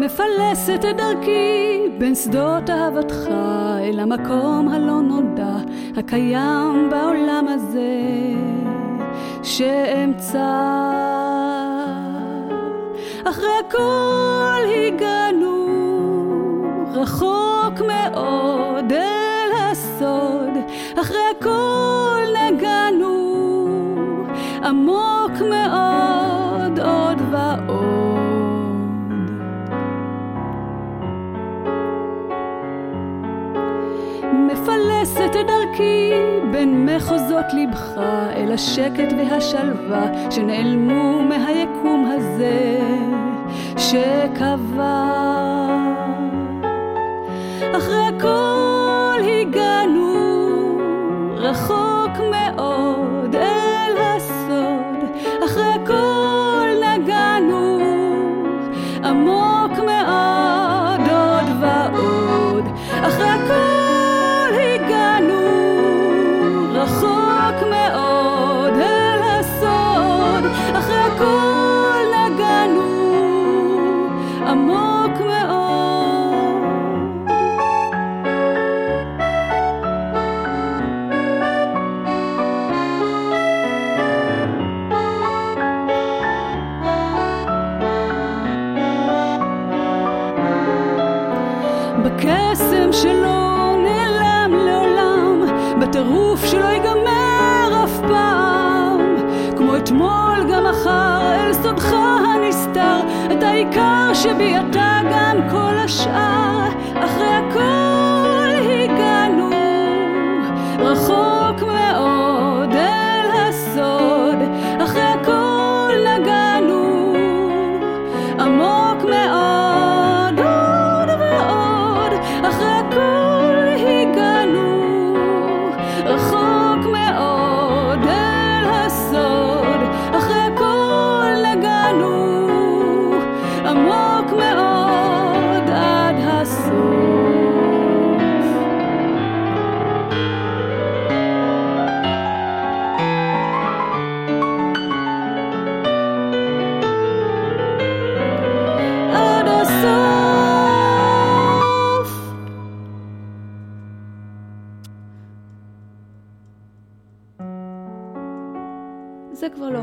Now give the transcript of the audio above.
מפלסת את דרכי בין שדות אהבתך אל המקום הלא נודע הקיים בעולם הזה שאמצא אחרי הכל הגענו רחוק מאוד אל הסוד. אחרי הכל מפלסת את דרכי בין מחוזות לבך אל השקט והשלווה שנעלמו מהיקום הזה שקבע. אחרי הכל הגענו רחוק מאוד אל הסוד. אחרי הכל נגענו עמוק מאוד בקסם שלא נעלם לעולם, בטירוף שלא ייגמר אף פעם. כמו אתמול גם מחר אל סודך הנסתר, את העיקר שבי אתה. זה כבר לא.